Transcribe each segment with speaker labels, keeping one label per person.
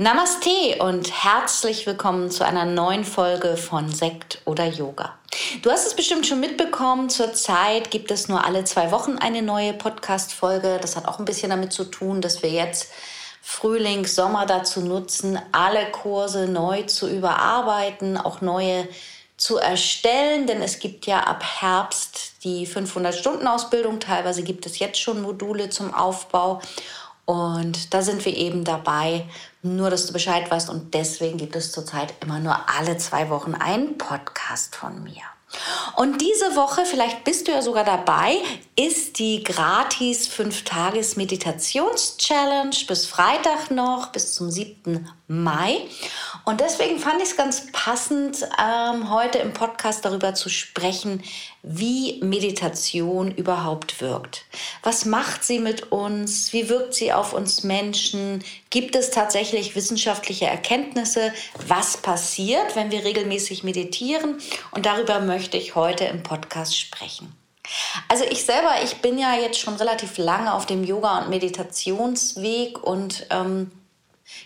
Speaker 1: Namaste und herzlich willkommen zu einer neuen Folge von Sekt oder Yoga. Du hast es bestimmt schon mitbekommen, zurzeit gibt es nur alle zwei Wochen eine neue Podcast-Folge. Das hat auch ein bisschen damit zu tun, dass wir jetzt Frühling, Sommer dazu nutzen, alle Kurse neu zu überarbeiten, auch neue zu erstellen, denn es gibt ja ab Herbst die 500-Stunden-Ausbildung. Teilweise gibt es jetzt schon Module zum Aufbau. Und da sind wir eben dabei, nur dass du Bescheid weißt. Und deswegen gibt es zurzeit immer nur alle zwei Wochen einen Podcast von mir. Und diese Woche, vielleicht bist du ja sogar dabei, ist die gratis 5-Tages-Meditations-Challenge bis Freitag noch, bis zum 7. Mai. Und deswegen fand ich es ganz passend, ähm, heute im Podcast darüber zu sprechen, wie Meditation überhaupt wirkt. Was macht sie mit uns? Wie wirkt sie auf uns Menschen? Gibt es tatsächlich wissenschaftliche Erkenntnisse, was passiert, wenn wir regelmäßig meditieren? Und darüber möchte ich heute im Podcast sprechen. Also ich selber, ich bin ja jetzt schon relativ lange auf dem Yoga- und Meditationsweg und ähm,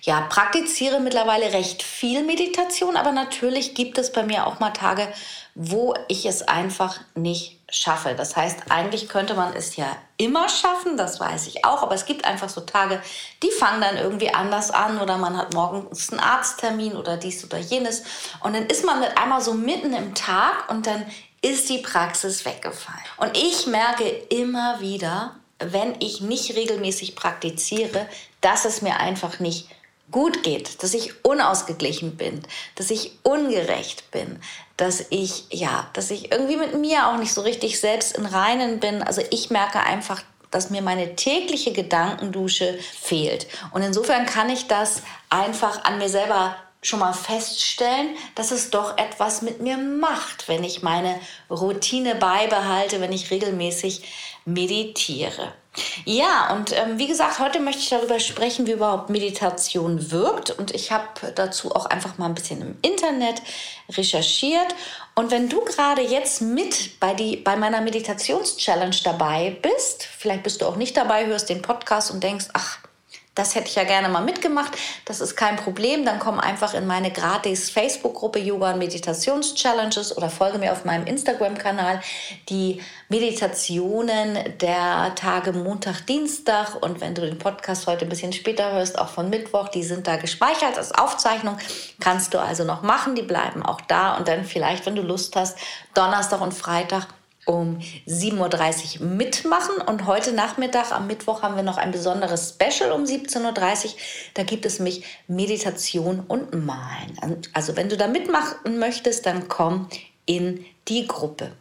Speaker 1: ja, praktiziere mittlerweile recht viel Meditation, aber natürlich gibt es bei mir auch mal Tage, wo ich es einfach nicht schaffe. Das heißt, eigentlich könnte man es ja immer schaffen, das weiß ich auch, aber es gibt einfach so Tage, die fangen dann irgendwie anders an oder man hat morgens einen Arzttermin oder dies oder jenes und dann ist man mit einmal so mitten im Tag und dann ist die Praxis weggefallen. Und ich merke immer wieder, wenn ich nicht regelmäßig praktiziere, dass es mir einfach nicht gut geht, dass ich unausgeglichen bin, dass ich ungerecht bin, dass ich ja, dass ich irgendwie mit mir auch nicht so richtig selbst in Reinen bin. Also ich merke einfach, dass mir meine tägliche Gedankendusche fehlt. Und insofern kann ich das einfach an mir selber schon mal feststellen, dass es doch etwas mit mir macht, wenn ich meine Routine beibehalte, wenn ich regelmäßig meditiere. Ja, und ähm, wie gesagt, heute möchte ich darüber sprechen, wie überhaupt Meditation wirkt. Und ich habe dazu auch einfach mal ein bisschen im Internet recherchiert. Und wenn du gerade jetzt mit bei, die, bei meiner Meditations-Challenge dabei bist, vielleicht bist du auch nicht dabei, hörst den Podcast und denkst, ach, das hätte ich ja gerne mal mitgemacht. Das ist kein Problem. Dann komm einfach in meine gratis Facebook-Gruppe Yoga und Meditations-Challenges oder folge mir auf meinem Instagram-Kanal. Die Meditationen der Tage Montag, Dienstag und wenn du den Podcast heute ein bisschen später hörst, auch von Mittwoch, die sind da gespeichert als Aufzeichnung. Kannst du also noch machen. Die bleiben auch da und dann vielleicht, wenn du Lust hast, Donnerstag und Freitag um 7.30 Uhr mitmachen. Und heute Nachmittag, am Mittwoch, haben wir noch ein besonderes Special um 17.30 Uhr. Da gibt es mich Meditation und Malen. Also wenn du da mitmachen möchtest, dann komm in die Gruppe.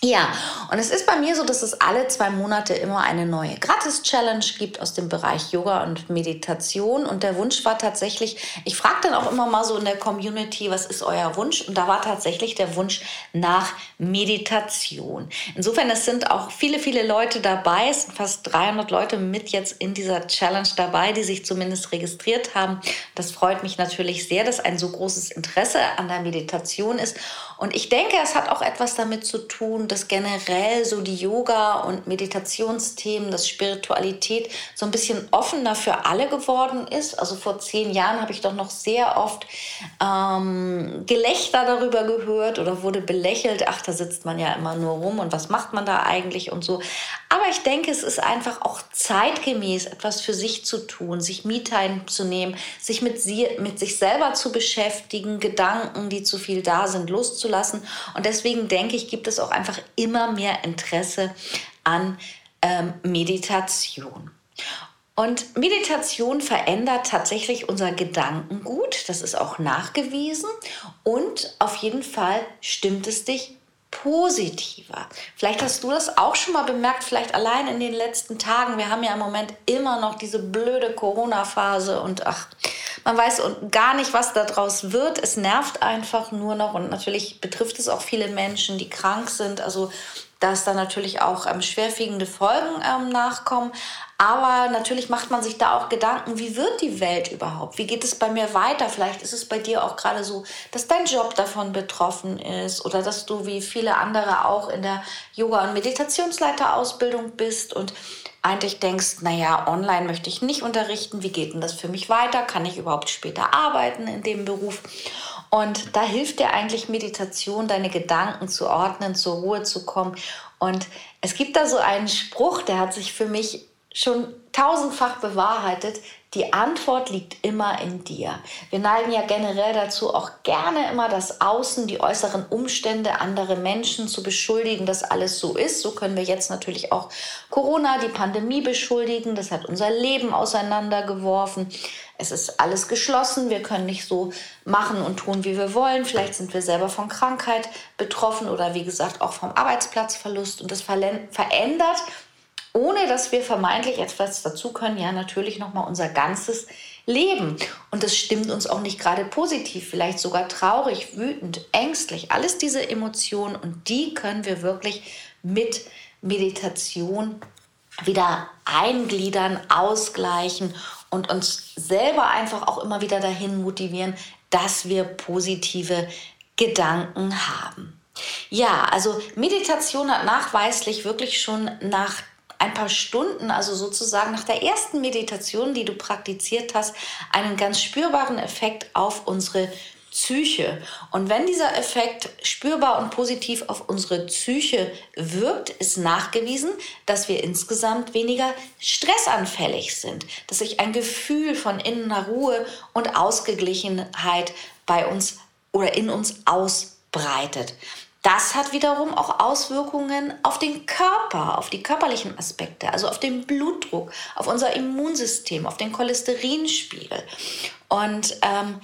Speaker 1: Ja, und es ist bei mir so, dass es alle zwei Monate immer eine neue Gratis-Challenge gibt aus dem Bereich Yoga und Meditation. Und der Wunsch war tatsächlich, ich frage dann auch immer mal so in der Community, was ist euer Wunsch? Und da war tatsächlich der Wunsch nach Meditation. Insofern, es sind auch viele, viele Leute dabei. Es sind fast 300 Leute mit jetzt in dieser Challenge dabei, die sich zumindest registriert haben. Das freut mich natürlich sehr, dass ein so großes Interesse an der Meditation ist. Und ich denke, es hat auch etwas damit zu tun, dass generell so die Yoga- und Meditationsthemen, dass Spiritualität so ein bisschen offener für alle geworden ist. Also vor zehn Jahren habe ich doch noch sehr oft ähm, Gelächter darüber gehört oder wurde belächelt. Ach, da sitzt man ja immer nur rum und was macht man da eigentlich und so. Aber ich denke, es ist einfach auch zeitgemäß, etwas für sich zu tun, sich Me-Time zu nehmen, sich mit, sie, mit sich selber zu beschäftigen, Gedanken, die zu viel da sind, loszulassen. Und deswegen denke ich, gibt es auch einfach immer mehr Interesse an ähm, Meditation. Und Meditation verändert tatsächlich unser Gedankengut, das ist auch nachgewiesen. Und auf jeden Fall stimmt es dich positiver. Vielleicht hast du das auch schon mal bemerkt, vielleicht allein in den letzten Tagen. Wir haben ja im Moment immer noch diese blöde Corona-Phase und ach, man weiß gar nicht, was daraus wird. Es nervt einfach nur noch und natürlich betrifft es auch viele Menschen, die krank sind. Also dass da natürlich auch ähm, schwerwiegende Folgen ähm, nachkommen. Aber natürlich macht man sich da auch Gedanken, wie wird die Welt überhaupt? Wie geht es bei mir weiter? Vielleicht ist es bei dir auch gerade so, dass dein Job davon betroffen ist oder dass du wie viele andere auch in der Yoga- und Meditationsleiterausbildung bist und eigentlich denkst, naja, online möchte ich nicht unterrichten. Wie geht denn das für mich weiter? Kann ich überhaupt später arbeiten in dem Beruf? Und da hilft dir eigentlich Meditation, deine Gedanken zu ordnen, zur Ruhe zu kommen. Und es gibt da so einen Spruch, der hat sich für mich schon tausendfach bewahrheitet, die Antwort liegt immer in dir. Wir neigen ja generell dazu, auch gerne immer das Außen, die äußeren Umstände, andere Menschen zu beschuldigen, dass alles so ist. So können wir jetzt natürlich auch Corona, die Pandemie beschuldigen. Das hat unser Leben auseinandergeworfen. Es ist alles geschlossen. Wir können nicht so machen und tun, wie wir wollen. Vielleicht sind wir selber von Krankheit betroffen oder wie gesagt auch vom Arbeitsplatzverlust. Und das verändert ohne dass wir vermeintlich etwas dazu können, ja natürlich nochmal unser ganzes Leben. Und das stimmt uns auch nicht gerade positiv, vielleicht sogar traurig, wütend, ängstlich, alles diese Emotionen und die können wir wirklich mit Meditation wieder eingliedern, ausgleichen und uns selber einfach auch immer wieder dahin motivieren, dass wir positive Gedanken haben. Ja, also Meditation hat nachweislich wirklich schon nach ein paar Stunden, also sozusagen nach der ersten Meditation, die du praktiziert hast, einen ganz spürbaren Effekt auf unsere Psyche. Und wenn dieser Effekt spürbar und positiv auf unsere Psyche wirkt, ist nachgewiesen, dass wir insgesamt weniger stressanfällig sind, dass sich ein Gefühl von innerer Ruhe und Ausgeglichenheit bei uns oder in uns ausbreitet. Das hat wiederum auch Auswirkungen auf den Körper, auf die körperlichen Aspekte, also auf den Blutdruck, auf unser Immunsystem, auf den Cholesterinspiegel. Und ähm,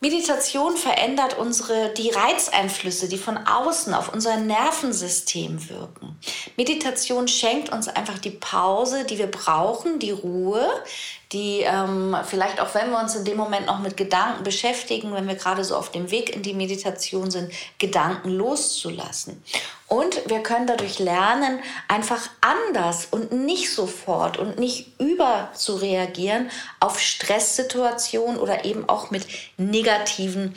Speaker 1: Meditation verändert unsere, die Reizeinflüsse, die von außen auf unser Nervensystem wirken. Meditation schenkt uns einfach die Pause, die wir brauchen, die Ruhe, die ähm, vielleicht auch, wenn wir uns in dem Moment noch mit Gedanken beschäftigen, wenn wir gerade so auf dem Weg in die Meditation sind, Gedanken loszulassen. Und wir können dadurch lernen, einfach anders und nicht sofort und nicht über zu reagieren auf Stresssituationen oder eben auch mit negativen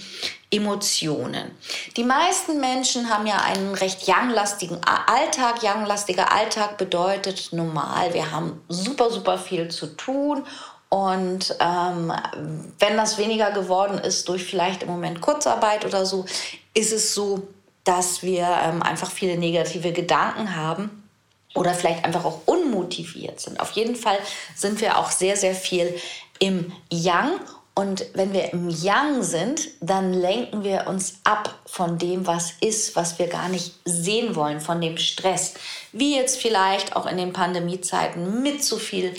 Speaker 1: Emotionen. Die meisten Menschen haben ja einen recht younglastigen Alltag. Younglastiger Alltag bedeutet normal, wir haben super, super viel zu tun und ähm, wenn das weniger geworden ist durch vielleicht im Moment Kurzarbeit oder so, ist es so, dass wir ähm, einfach viele negative Gedanken haben oder vielleicht einfach auch unmotiviert sind. Auf jeden Fall sind wir auch sehr, sehr viel im Yang. Und wenn wir im Yang sind, dann lenken wir uns ab von dem, was ist, was wir gar nicht sehen wollen, von dem Stress. Wie jetzt vielleicht auch in den Pandemiezeiten mit zu viel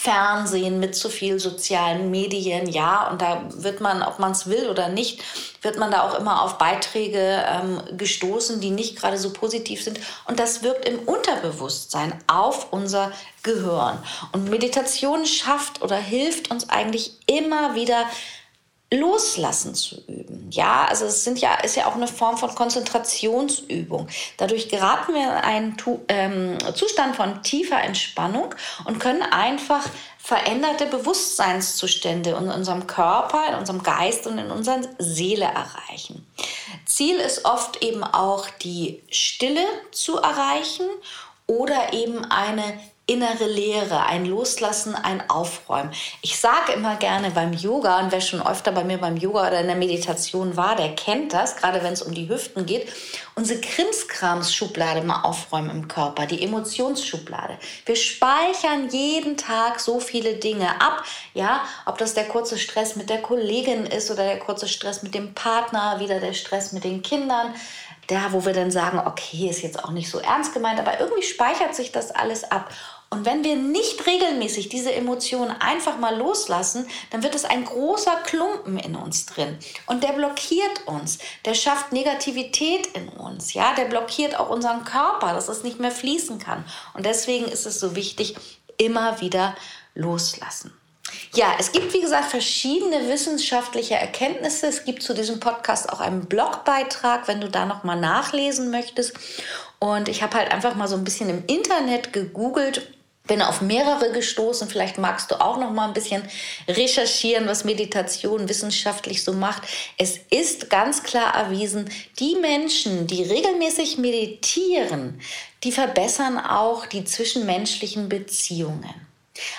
Speaker 1: Fernsehen, mit zu viel sozialen Medien, ja, und da wird man, ob man es will oder nicht, wird man da auch immer auf Beiträge ähm, gestoßen, die nicht gerade so positiv sind. Und das wirkt im Unterbewusstsein auf unser Gehirn. Und Meditation schafft oder hilft uns eigentlich immer wieder, Loslassen zu üben. Ja, also es sind ja, ist ja auch eine Form von Konzentrationsübung. Dadurch geraten wir in einen ähm, Zustand von tiefer Entspannung und können einfach veränderte Bewusstseinszustände in unserem Körper, in unserem Geist und in unserer Seele erreichen. Ziel ist oft eben auch die Stille zu erreichen oder eben eine innere Leere, ein Loslassen, ein Aufräumen. Ich sage immer gerne beim Yoga, und wer schon öfter bei mir beim Yoga oder in der Meditation war, der kennt das, gerade wenn es um die Hüften geht, unsere Krimskrams-Schublade mal aufräumen im Körper, die Emotionsschublade. Wir speichern jeden Tag so viele Dinge ab, ja, ob das der kurze Stress mit der Kollegin ist oder der kurze Stress mit dem Partner, wieder der Stress mit den Kindern, da wo wir dann sagen, okay, ist jetzt auch nicht so ernst gemeint, aber irgendwie speichert sich das alles ab. Und wenn wir nicht regelmäßig diese Emotionen einfach mal loslassen, dann wird es ein großer Klumpen in uns drin. Und der blockiert uns. Der schafft Negativität in uns. Ja, der blockiert auch unseren Körper, dass es nicht mehr fließen kann. Und deswegen ist es so wichtig, immer wieder loslassen. Ja, es gibt, wie gesagt, verschiedene wissenschaftliche Erkenntnisse. Es gibt zu diesem Podcast auch einen Blogbeitrag, wenn du da nochmal nachlesen möchtest. Und ich habe halt einfach mal so ein bisschen im Internet gegoogelt bin auf mehrere gestoßen. Vielleicht magst du auch noch mal ein bisschen recherchieren, was Meditation wissenschaftlich so macht. Es ist ganz klar erwiesen, die Menschen, die regelmäßig meditieren, die verbessern auch die zwischenmenschlichen Beziehungen.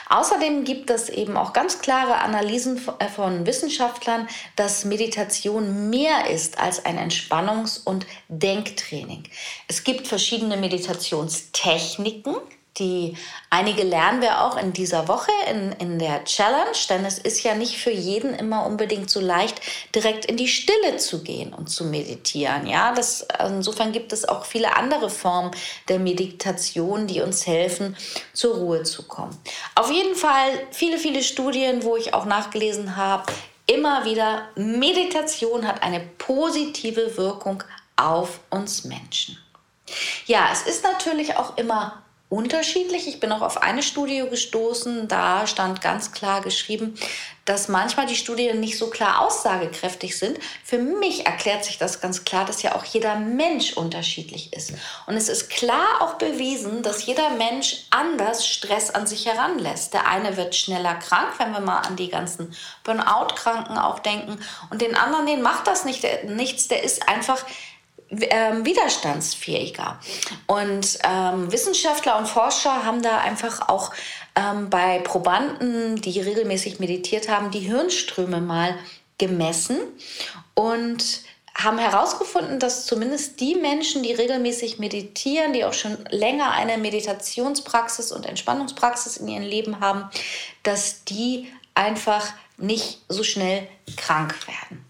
Speaker 1: Außerdem gibt es eben auch ganz klare Analysen von Wissenschaftlern, dass Meditation mehr ist als ein Entspannungs- und Denktraining. Es gibt verschiedene Meditationstechniken, die einige lernen wir auch in dieser Woche in, in der Challenge, denn es ist ja nicht für jeden immer unbedingt so leicht, direkt in die Stille zu gehen und zu meditieren. Ja, das, insofern gibt es auch viele andere Formen der Meditation, die uns helfen, zur Ruhe zu kommen. Auf jeden Fall viele, viele Studien, wo ich auch nachgelesen habe, immer wieder, Meditation hat eine positive Wirkung auf uns Menschen. Ja, es ist natürlich auch immer unterschiedlich. Ich bin auch auf eine Studie gestoßen, da stand ganz klar geschrieben, dass manchmal die Studien nicht so klar aussagekräftig sind. Für mich erklärt sich das ganz klar, dass ja auch jeder Mensch unterschiedlich ist. Und es ist klar auch bewiesen, dass jeder Mensch anders Stress an sich heranlässt. Der eine wird schneller krank, wenn wir mal an die ganzen Burnout-Kranken auch denken. Und den anderen, den macht das nicht, der, nichts, der ist einfach ähm, widerstandsfähiger. Und ähm, Wissenschaftler und Forscher haben da einfach auch ähm, bei Probanden, die regelmäßig meditiert haben, die Hirnströme mal gemessen und haben herausgefunden, dass zumindest die Menschen, die regelmäßig meditieren, die auch schon länger eine Meditationspraxis und Entspannungspraxis in ihrem Leben haben, dass die einfach nicht so schnell krank werden.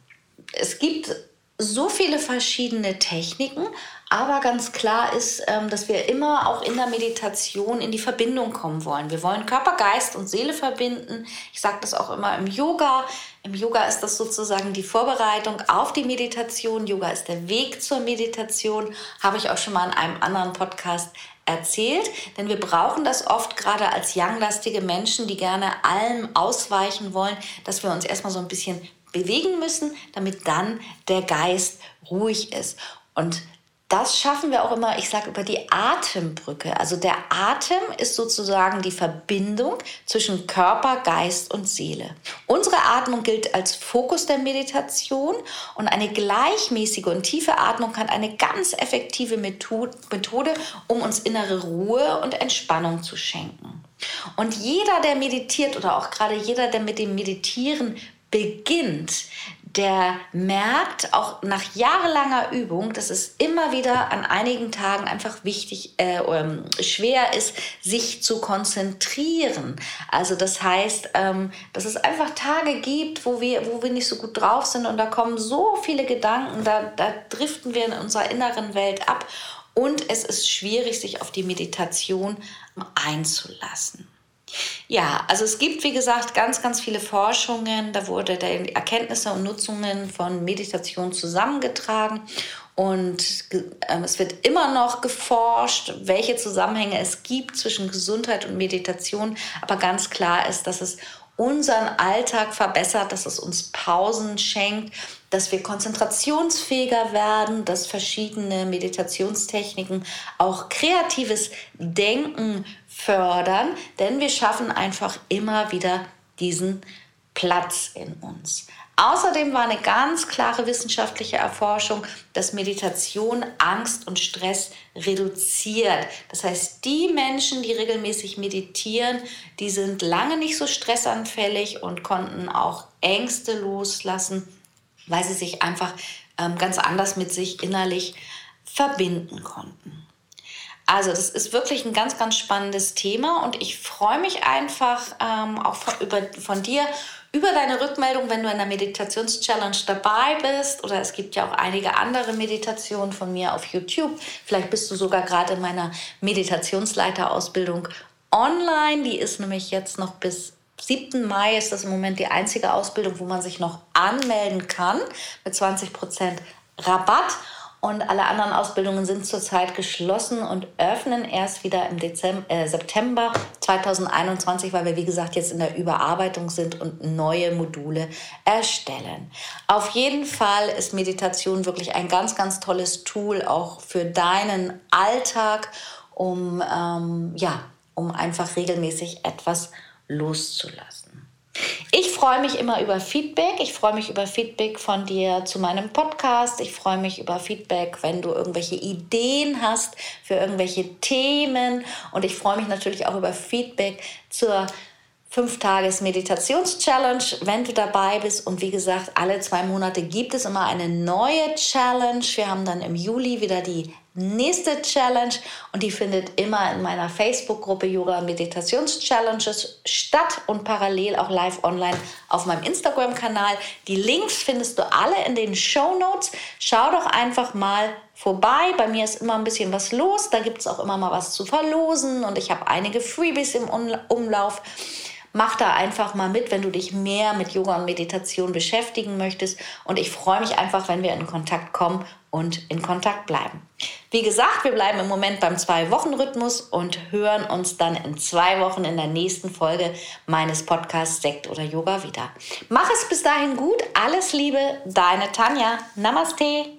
Speaker 1: Es gibt so viele verschiedene Techniken, aber ganz klar ist, ähm, dass wir immer auch in der Meditation in die Verbindung kommen wollen. Wir wollen Körper, Geist und Seele verbinden. Ich sage das auch immer im Yoga. Im Yoga ist das sozusagen die Vorbereitung auf die Meditation. Yoga ist der Weg zur Meditation. Habe ich auch schon mal in einem anderen Podcast erzählt, denn wir brauchen das oft gerade als younglastige Menschen, die gerne allem ausweichen wollen, dass wir uns erstmal so ein bisschen bewegen müssen, damit dann der Geist ruhig ist. Und das schaffen wir auch immer, ich sage über die Atembrücke. Also der Atem ist sozusagen die Verbindung zwischen Körper, Geist und Seele. Unsere Atmung gilt als Fokus der Meditation und eine gleichmäßige und tiefe Atmung kann eine ganz effektive Methode, um uns innere Ruhe und Entspannung zu schenken. Und jeder, der meditiert oder auch gerade jeder, der mit dem Meditieren beginnt, der merkt auch nach jahrelanger Übung, dass es immer wieder an einigen Tagen einfach wichtig, äh, ähm, schwer ist, sich zu konzentrieren. Also das heißt, ähm, dass es einfach Tage gibt, wo wir, wo wir nicht so gut drauf sind und da kommen so viele Gedanken, da, da driften wir in unserer inneren Welt ab und es ist schwierig, sich auf die Meditation einzulassen. Ja, also es gibt, wie gesagt, ganz, ganz viele Forschungen. Da wurde die Erkenntnisse und Nutzungen von Meditation zusammengetragen. Und äh, es wird immer noch geforscht, welche Zusammenhänge es gibt zwischen Gesundheit und Meditation. Aber ganz klar ist, dass es unseren Alltag verbessert, dass es uns Pausen schenkt, dass wir konzentrationsfähiger werden, dass verschiedene Meditationstechniken auch kreatives Denken fördern, denn wir schaffen einfach immer wieder diesen Platz in uns. Außerdem war eine ganz klare wissenschaftliche Erforschung, dass Meditation Angst und Stress reduziert. Das heißt, die Menschen, die regelmäßig meditieren, die sind lange nicht so stressanfällig und konnten auch Ängste loslassen, weil sie sich einfach ähm, ganz anders mit sich innerlich verbinden konnten. Also das ist wirklich ein ganz, ganz spannendes Thema und ich freue mich einfach ähm, auch von, über, von dir über deine Rückmeldung, wenn du in der Meditations-Challenge dabei bist. Oder es gibt ja auch einige andere Meditationen von mir auf YouTube. Vielleicht bist du sogar gerade in meiner Meditationsleiterausbildung online. Die ist nämlich jetzt noch bis 7. Mai ist das im Moment die einzige Ausbildung, wo man sich noch anmelden kann mit 20% Rabatt. Und alle anderen Ausbildungen sind zurzeit geschlossen und öffnen erst wieder im Dezember, äh, September 2021, weil wir, wie gesagt, jetzt in der Überarbeitung sind und neue Module erstellen. Auf jeden Fall ist Meditation wirklich ein ganz, ganz tolles Tool auch für deinen Alltag, um, ähm, ja, um einfach regelmäßig etwas loszulassen. Ich freue mich immer über Feedback. Ich freue mich über Feedback von dir zu meinem Podcast. Ich freue mich über Feedback, wenn du irgendwelche Ideen hast für irgendwelche Themen. Und ich freue mich natürlich auch über Feedback zur 5-Tages-Meditations-Challenge, wenn du dabei bist. Und wie gesagt, alle zwei Monate gibt es immer eine neue Challenge. Wir haben dann im Juli wieder die nächste Challenge und die findet immer in meiner Facebook-Gruppe Yoga Meditations Challenges statt und parallel auch live online auf meinem Instagram-Kanal. Die Links findest du alle in den Show Notes. Schau doch einfach mal vorbei. Bei mir ist immer ein bisschen was los. Da gibt es auch immer mal was zu verlosen und ich habe einige Freebies im Umlauf. Mach da einfach mal mit, wenn du dich mehr mit Yoga und Meditation beschäftigen möchtest. Und ich freue mich einfach, wenn wir in Kontakt kommen und in Kontakt bleiben. Wie gesagt, wir bleiben im Moment beim Zwei-Wochen-Rhythmus und hören uns dann in zwei Wochen in der nächsten Folge meines Podcasts Sekt oder Yoga wieder. Mach es bis dahin gut. Alles Liebe, deine Tanja. Namaste.